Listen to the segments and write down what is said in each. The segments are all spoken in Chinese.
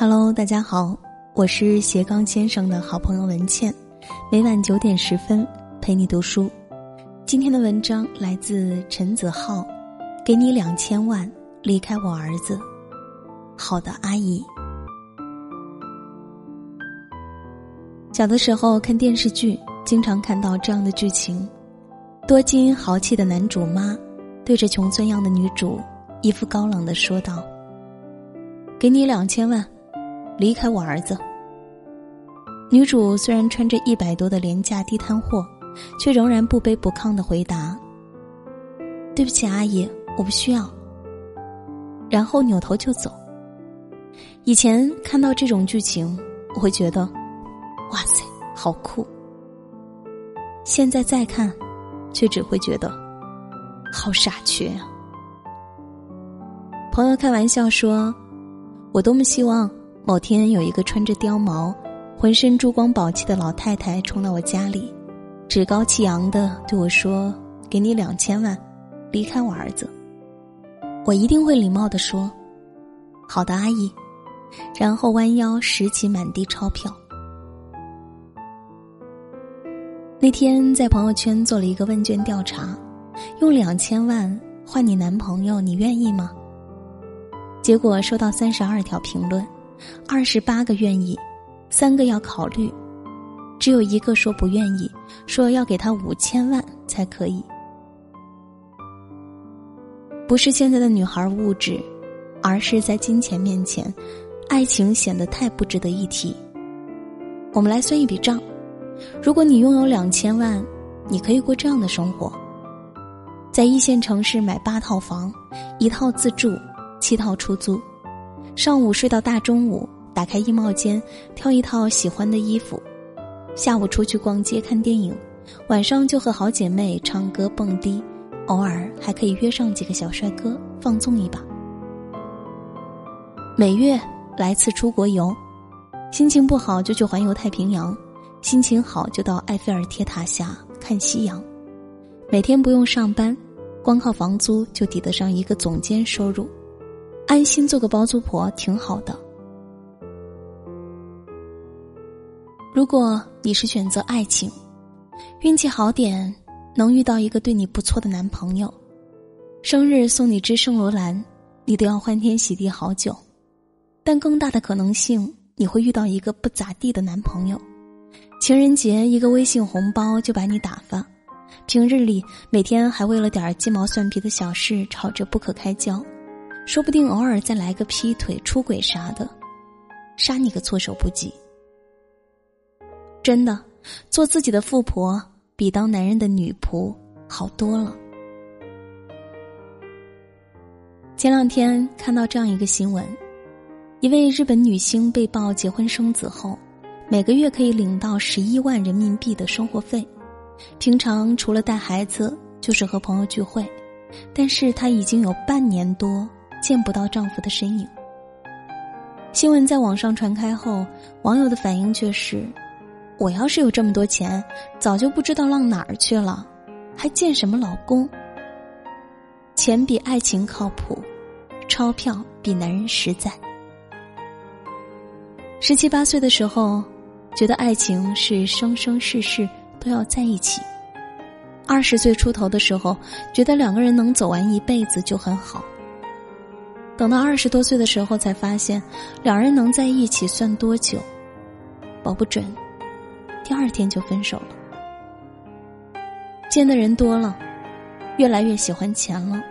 Hello，大家好，我是斜杠先生的好朋友文倩，每晚九点十分陪你读书。今天的文章来自陈子浩，给你两千万，离开我儿子。好的，阿姨。小的时候看电视剧，经常看到这样的剧情：多金豪气的男主妈，对着穷酸样的女主，一副高冷的说道：“给你两千万，离开我儿子。”女主虽然穿着一百多的廉价地摊货，却仍然不卑不亢的回答：“对不起，阿姨，我不需要。”然后扭头就走。以前看到这种剧情，我会觉得。哇塞，好酷！现在再看，却只会觉得好傻缺啊。朋友开玩笑说：“我多么希望某天有一个穿着貂毛、浑身珠光宝气的老太太冲到我家里，趾高气扬的对我说：‘给你两千万，离开我儿子。’我一定会礼貌的说：‘好的，阿姨。’然后弯腰拾起满地钞票。”那天在朋友圈做了一个问卷调查，用两千万换你男朋友，你愿意吗？结果收到三十二条评论，二十八个愿意，三个要考虑，只有一个说不愿意，说要给他五千万才可以。不是现在的女孩物质，而是在金钱面前，爱情显得太不值得一提。我们来算一笔账。如果你拥有两千万，你可以过这样的生活：在一线城市买八套房，一套自住，七套出租，上午睡到大中午，打开衣帽间挑一套喜欢的衣服，下午出去逛街看电影，晚上就和好姐妹唱歌蹦迪，偶尔还可以约上几个小帅哥放纵一把。每月来次出国游，心情不好就去环游太平洋。心情好就到埃菲尔铁塔下看夕阳，每天不用上班，光靠房租就抵得上一个总监收入，安心做个包租婆挺好的。如果你是选择爱情，运气好点能遇到一个对你不错的男朋友，生日送你支圣罗兰，你都要欢天喜地好久，但更大的可能性你会遇到一个不咋地的男朋友。情人节一个微信红包就把你打发，平日里每天还为了点鸡毛蒜皮的小事吵着不可开交，说不定偶尔再来个劈腿、出轨啥的，杀你个措手不及。真的，做自己的富婆比当男人的女仆好多了。前两天看到这样一个新闻，一位日本女星被曝结婚生子后。每个月可以领到十一万人民币的生活费，平常除了带孩子就是和朋友聚会，但是她已经有半年多见不到丈夫的身影。新闻在网上传开后，网友的反应却是：我要是有这么多钱，早就不知道浪哪儿去了，还见什么老公？钱比爱情靠谱，钞票比男人实在。十七八岁的时候。觉得爱情是生生世世都要在一起。二十岁出头的时候，觉得两个人能走完一辈子就很好。等到二十多岁的时候，才发现两人能在一起算多久，保不准第二天就分手了。见的人多了，越来越喜欢钱了，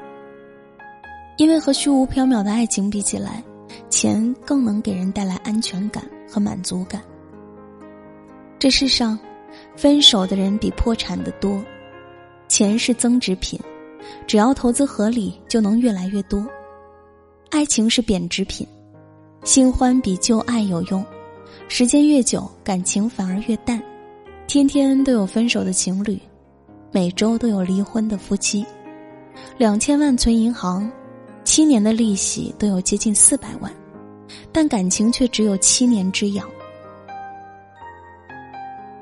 因为和虚无缥缈的爱情比起来，钱更能给人带来安全感和满足感。这世上，分手的人比破产的多。钱是增值品，只要投资合理，就能越来越多。爱情是贬值品，新欢比旧爱有用，时间越久，感情反而越淡。天天都有分手的情侣，每周都有离婚的夫妻。两千万存银行，七年的利息都有接近四百万，但感情却只有七年之痒。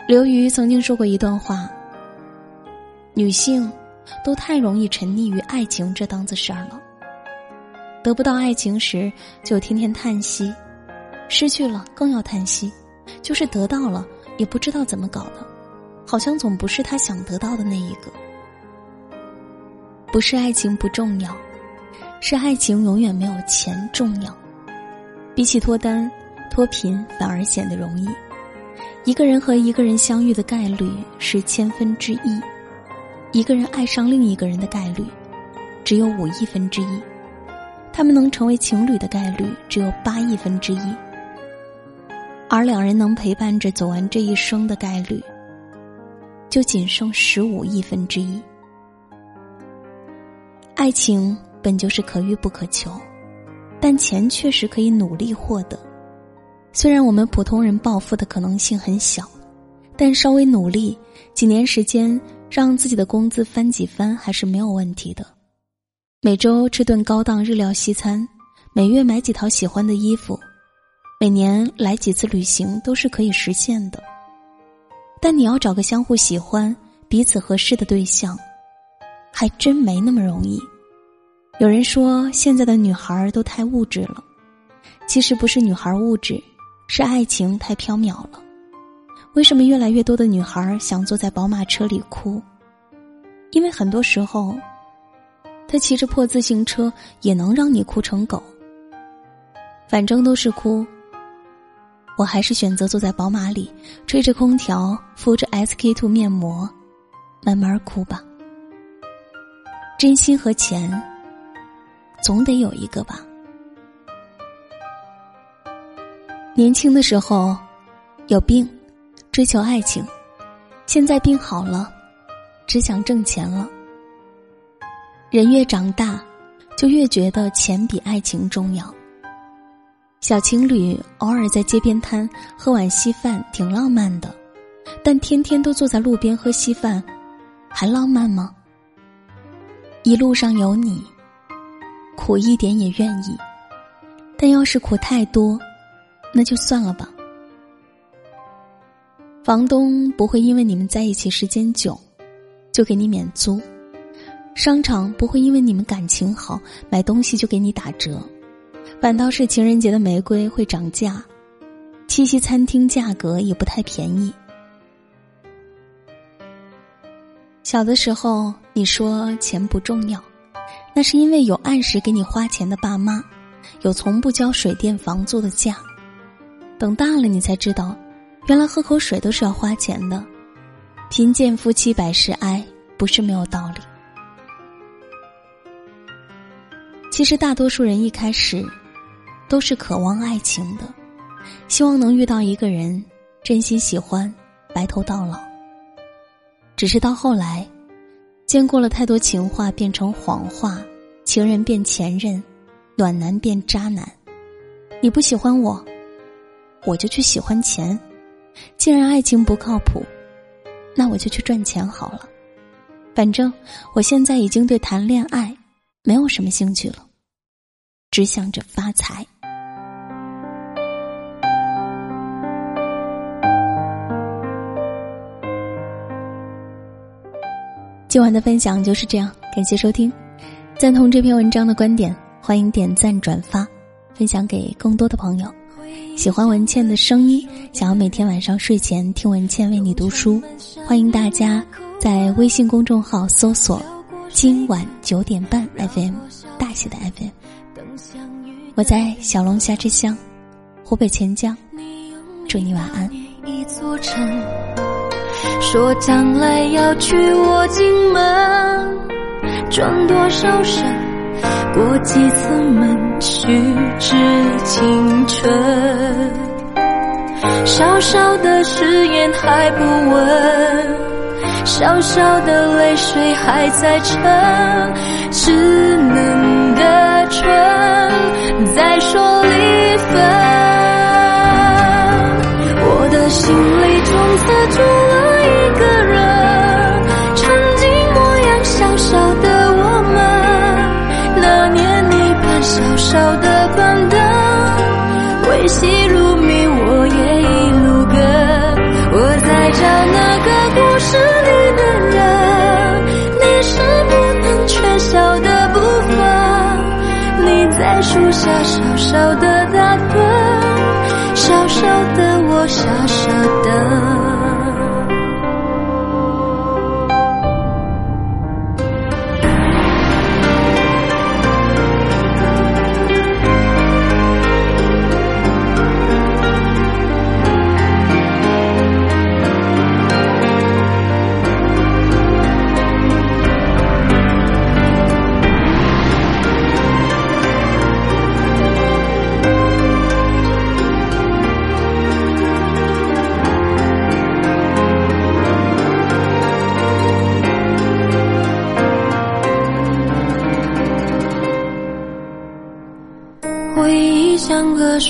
刘瑜曾经说过一段话：“女性都太容易沉溺于爱情这档子事儿了。得不到爱情时，就天天叹息，失去了更要叹息，就是得到了也不知道怎么搞的，好像总不是他想得到的那一个。不是爱情不重要，是爱情永远没有钱重要。比起脱单，脱贫反而显得容易。一个人和一个人相遇的概率是千分之一，一个人爱上另一个人的概率只有五亿分之一，他们能成为情侣的概率只有八亿分之一，而两人能陪伴着走完这一生的概率就仅剩十五亿分之一。爱情本就是可遇不可求，但钱确实可以努力获得。虽然我们普通人暴富的可能性很小，但稍微努力，几年时间让自己的工资翻几番还是没有问题的。每周吃顿高档日料西餐，每月买几套喜欢的衣服，每年来几次旅行都是可以实现的。但你要找个相互喜欢、彼此合适的对象，还真没那么容易。有人说现在的女孩都太物质了，其实不是女孩物质。是爱情太缥缈了，为什么越来越多的女孩想坐在宝马车里哭？因为很多时候，他骑着破自行车也能让你哭成狗。反正都是哭，我还是选择坐在宝马里，吹着空调，敷着 SK two 面膜，慢慢哭吧。真心和钱，总得有一个吧。年轻的时候，有病，追求爱情；现在病好了，只想挣钱了。人越长大，就越觉得钱比爱情重要。小情侣偶尔在街边摊喝碗稀饭，挺浪漫的，但天天都坐在路边喝稀饭，还浪漫吗？一路上有你，苦一点也愿意，但要是苦太多。那就算了吧。房东不会因为你们在一起时间久，就给你免租；商场不会因为你们感情好，买东西就给你打折，反倒是情人节的玫瑰会涨价，七夕餐厅价格也不太便宜。小的时候你说钱不重要，那是因为有按时给你花钱的爸妈，有从不交水电房租的家。等大了，你才知道，原来喝口水都是要花钱的。贫贱夫妻百事哀，不是没有道理。其实大多数人一开始都是渴望爱情的，希望能遇到一个人真心喜欢，白头到老。只是到后来，见过了太多情话变成谎话，情人变前任，暖男变渣男。你不喜欢我？我就去喜欢钱，既然爱情不靠谱，那我就去赚钱好了。反正我现在已经对谈恋爱没有什么兴趣了，只想着发财。今晚的分享就是这样，感谢收听。赞同这篇文章的观点，欢迎点赞转发，分享给更多的朋友。喜欢文倩的声音，想要每天晚上睡前听文倩为你读书，欢迎大家在微信公众号搜索“今晚九点半 FM” 大写的 FM。我在小龙虾之乡，湖北潜江，祝你晚安。一座城，说将来要娶我进门，转多少身？过几次门，虚掷青春。小小的誓言还不稳，小小的泪水还在撑，稚嫩的唇再说离分。我的心里从此住了下小小的打盹，小小的我想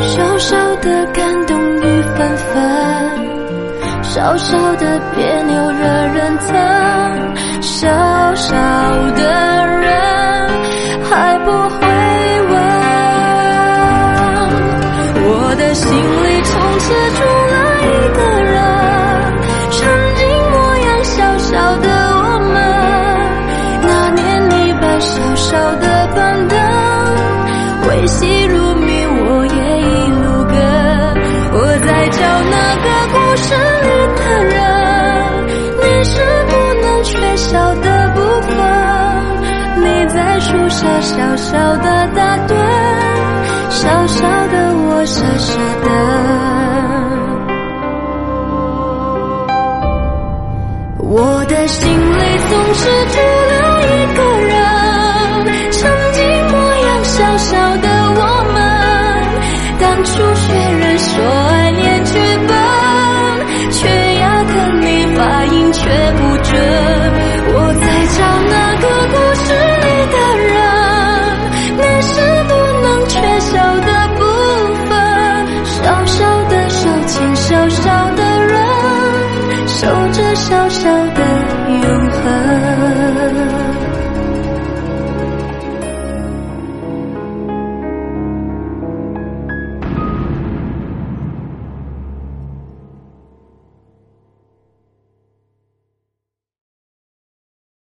小小的感动雨纷纷，小小的别扭惹人疼，树下小小的打盹，小小的我傻傻等。我的心里总是住了一个人，曾经模样小小的我们，当初学人说爱念剧本，却压根你发音却不准。我在找那个。